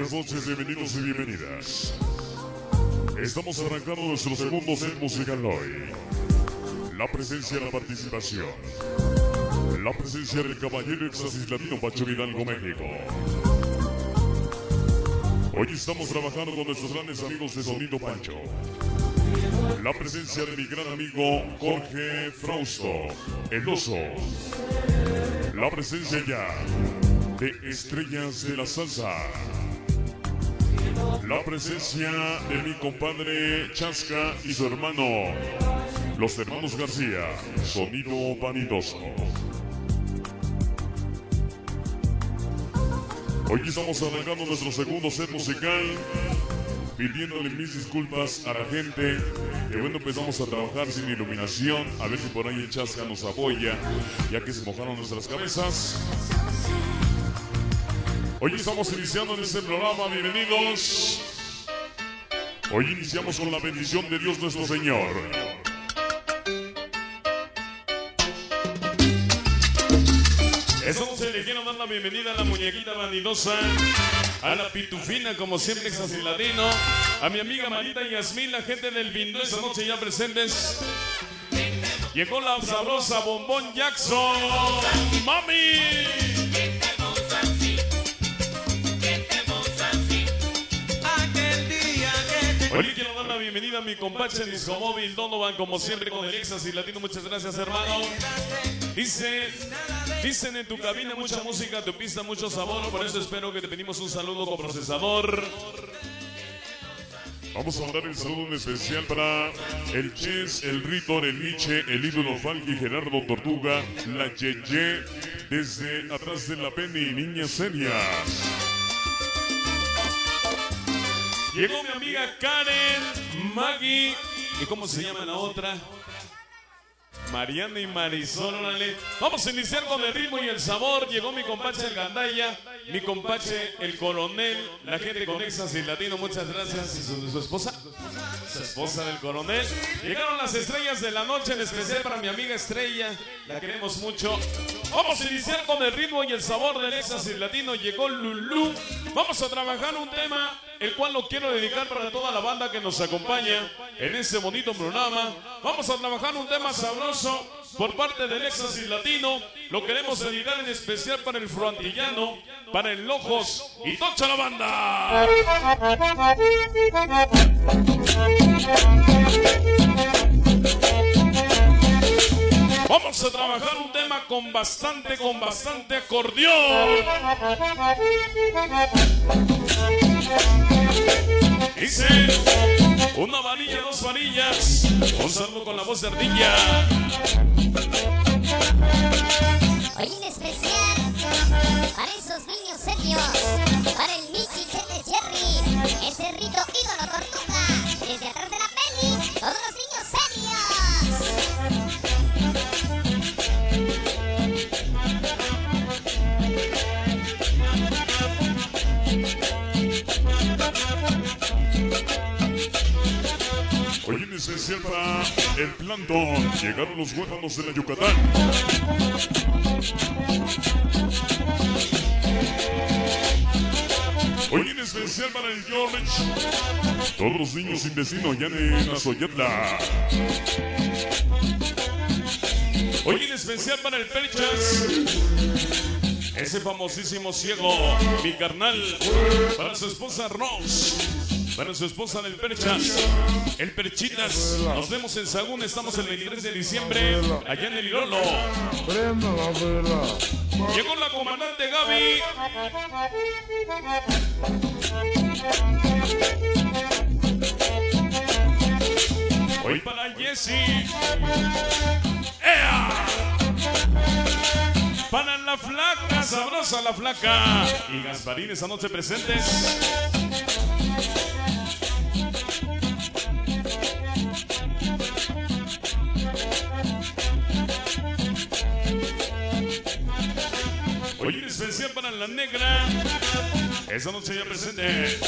Buenas noches, bienvenidos y bienvenidas. Estamos arrancando nuestro segundo set musical hoy. La presencia la participación. La presencia del caballero éxtasis latino Pacho Hidalgo, México. Hoy estamos trabajando con nuestros grandes amigos de Sonido Pancho. La presencia de mi gran amigo Jorge Frausto, el oso. La presencia ya de Estrellas de la Salsa. La presencia de mi compadre Chasca y su hermano, los hermanos García, Sonido Vanidoso. Hoy estamos arrancando nuestro segundo set musical, pidiéndole mis disculpas a la gente que bueno empezamos a trabajar sin iluminación, a ver si por ahí el Chasca nos apoya, ya que se mojaron nuestras cabezas. Hoy estamos iniciando en este programa, bienvenidos. Hoy iniciamos con la bendición de Dios nuestro Señor. Esta noche le quiero dar la bienvenida a la muñequita vanidosa, a la pitufina, como siempre, exasiladino, a mi amiga Marita Yasmín, la gente del Bindó, esta noche ya presentes. Llegó la sabrosa Bombón Jackson, ¡Mami! Hoy le quiero dar la bienvenida a mi compache Disco Móvil Donovan, como siempre con el Éxtasis Latino. Muchas gracias, hermano. Dice, dicen en tu cabina mucha música, tu pista mucho sabor. Por eso espero que te pedimos un saludo con procesador. Vamos a mandar el saludo en especial para el Chess, el Ritor, el Nietzsche, el ídolo Falky, Gerardo Tortuga, la Yeye, desde atrás de la Penny, niña seria. Llegó mi amiga Karen, Maggie, ¿y cómo se llama la otra? Mariana y Marisol, órale. Vamos a iniciar con el ritmo y el sabor. Llegó mi compache el Gandaya, mi compache el Coronel, la gente con Éxtasis Latino, muchas gracias. ¿Y su, su esposa? Su esposa del Coronel. Llegaron las estrellas de la noche, en especial para mi amiga Estrella, la queremos mucho. Vamos a iniciar con el ritmo y el sabor del Éxtasis Latino. Llegó Lulú. Vamos a trabajar un tema, el cual lo quiero dedicar para toda la banda que nos acompaña en este bonito programa. Vamos a trabajar un tema sabroso por parte del Éxtasis Latino. Lo queremos dedicar en especial para el frontillano, para el Lojos y tocha la banda. Vamos a trabajar un tema con bastante, con bastante acordeón. Dice una varilla, dos varillas. Un saludo con la voz de ardilla. Hoy en especial para esos niños serios, para el Michi Chete Jerry, ese rito ídolo el plantón. Llegaron los huérfanos de la Yucatán. Hoy en especial para el George. Todos los niños sin destino ya en Azoyatla. Hoy en especial para el Perchas. Ese famosísimo ciego, mi carnal, para su esposa Rose. Para su esposa del Perchas, el Perchitas. Nos vemos en Sagún, estamos el 23 de diciembre, allá en el Irolo. Llegó la comandante Gaby. Hoy para Jesse. ¡Ea! Para la flaca, sabrosa la flaca. Y Gasparín esa noche presentes. La negra. Esa noche ya presente.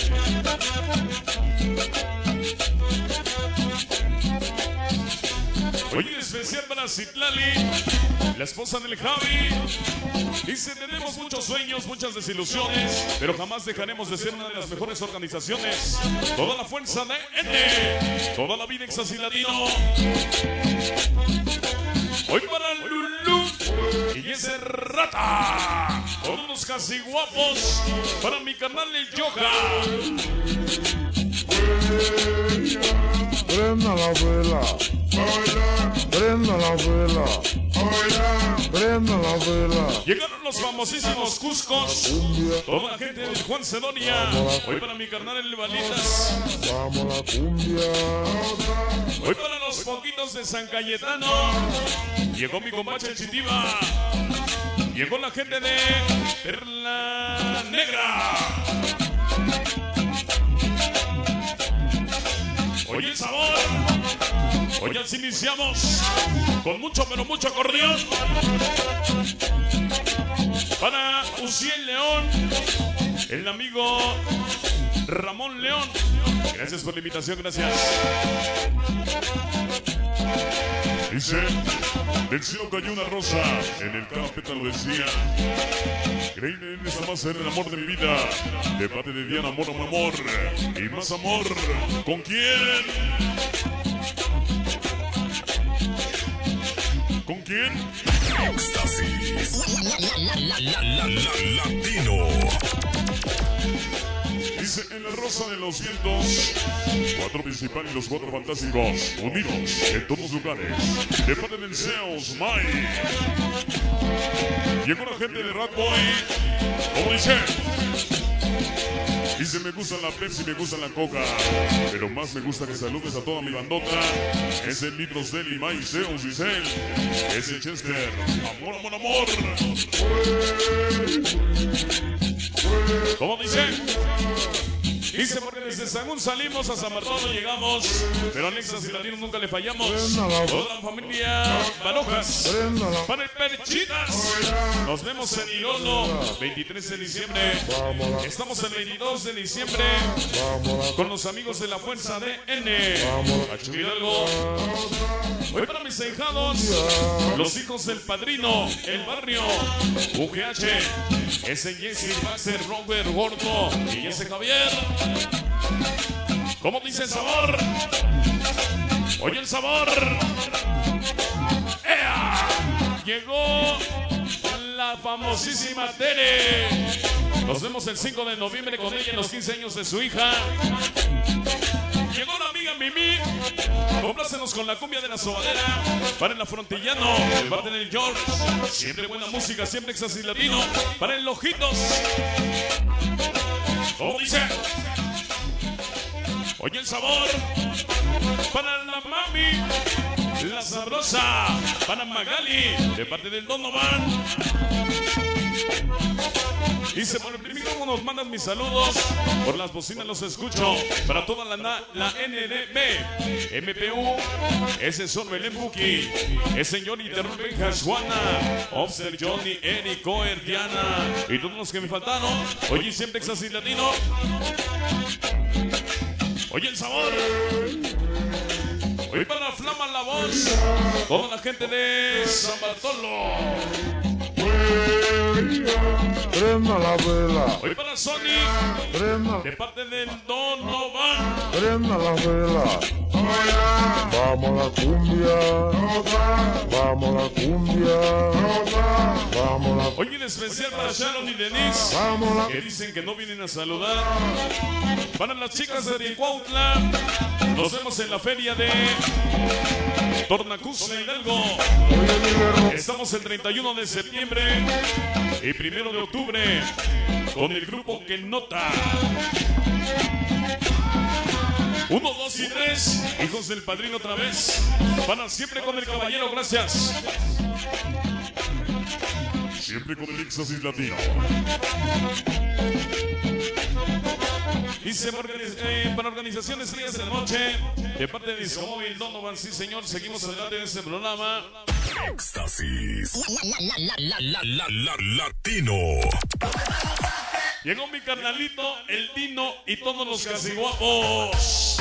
Hoy en especial para Citlali, la esposa del Javi. Dice, tenemos muchos sueños, muchas desilusiones, pero jamás dejaremos de ser una de las mejores organizaciones. Toda la fuerza de N, toda la vida Exas y Latino. Hoy para Lulu y ese rata. Casi guapos para mi canal el Yoga. Prenda la vela. Prenda la vela. Prenda la vela. Llegaron los famosísimos Cuscos. Toda la gente de Juan Cedonia. Hoy para mi carnal el Balitas. Vamos la cumbia. Hoy para los poquitos de San Cayetano. Llegó mi combache Chitiba. Llegó la gente de Perla Negra. Hoy el sabor. Hoy así iniciamos con mucho, pero mucho acordeón. Para Uciel León, el amigo Ramón León. Gracias por la invitación, gracias. Dice, del cielo cayó una rosa, en el cada pétalo decía, Creíble en esta más ser el amor de mi vida, de parte de Diana, amor, amor, amor, y más amor, ¿con quién? ¿Con quién? Dice, en la rosa de los vientos, cuatro principales y los cuatro fantásticos, unidos en todos lugares, de parte del Zeus, Mike. Llegó la gente de Rat Boy, como dice, dice, me gusta la Pepsi, me gusta la Coca, pero más me gusta que saludes a toda mi bandota, es el Litros Deli, Mike, Zeus, Giselle, es el Chester, amor, amor, amor. ¿Cómo dice? Dice porque desde Sagún salimos a San Bartolo llegamos, pero a Nexas y Latinos nunca le fallamos. Toda la familia Balojas, para el Perchitas. Nos vemos en Irolo, 23 de diciembre. Estamos el 22 de diciembre con los amigos de la Fuerza de N. Hoy para mis hijados, los hijos del padrino, el barrio, UGH, ese Jesse, Baxter, Robert, Gordo y ese Javier. ¿Cómo dice sabor? Oye el sabor. ¡Ea! Llegó la famosísima Tere. Nos vemos el 5 de noviembre con ella en los 15 años de su hija. Mimi. Complácenos con la cumbia de la sobadera. Para el afrontillano. De parte del George. Siempre buena música, siempre y latino. Para el Ojitos. ¿Cómo dice? Oye el sabor. Para la mami. La sabrosa. Para Magali. De parte del Donovan. Dice, por el primer grupo nos mandan mis saludos. Por las bocinas los escucho. Para toda la, la NDB, MPU, ese son Belén Buki, ese señor Interrumpe Juana, Officer Johnny, Eric, Coer, Diana y todos los que me faltaron. Oye, siempre y Latino. Oye, el sabor. Hoy para Flama la voz. Toda la gente de San Bartolo. Prenda la vela. Hoy para Sony. Prenda, De parte del Donovan. prenda la vela. Vamos la cumbia. Vamos la cumbia. Vamos la Hoy en especial para Sharon y Denise, Vamos que dicen que no vienen a saludar. Para las chicas de Ticuautla, nos vemos en la feria de Tornacus Hidalgo. Estamos el 31 de septiembre y 1 de octubre con el grupo que nota. Uno, dos y tres, hijos del padrino otra vez. Para siempre con el caballero, gracias. Siempre con el éxtasis latino. Dice para, organiz- eh, para organizaciones Días de la Noche, de parte de Discomóvil Donovan, sí señor, seguimos adelante en este programa. Éxtasis. La, la, la, la, la, la, latino. Llegó mi carnalito, el Dino y todos los casi guapos.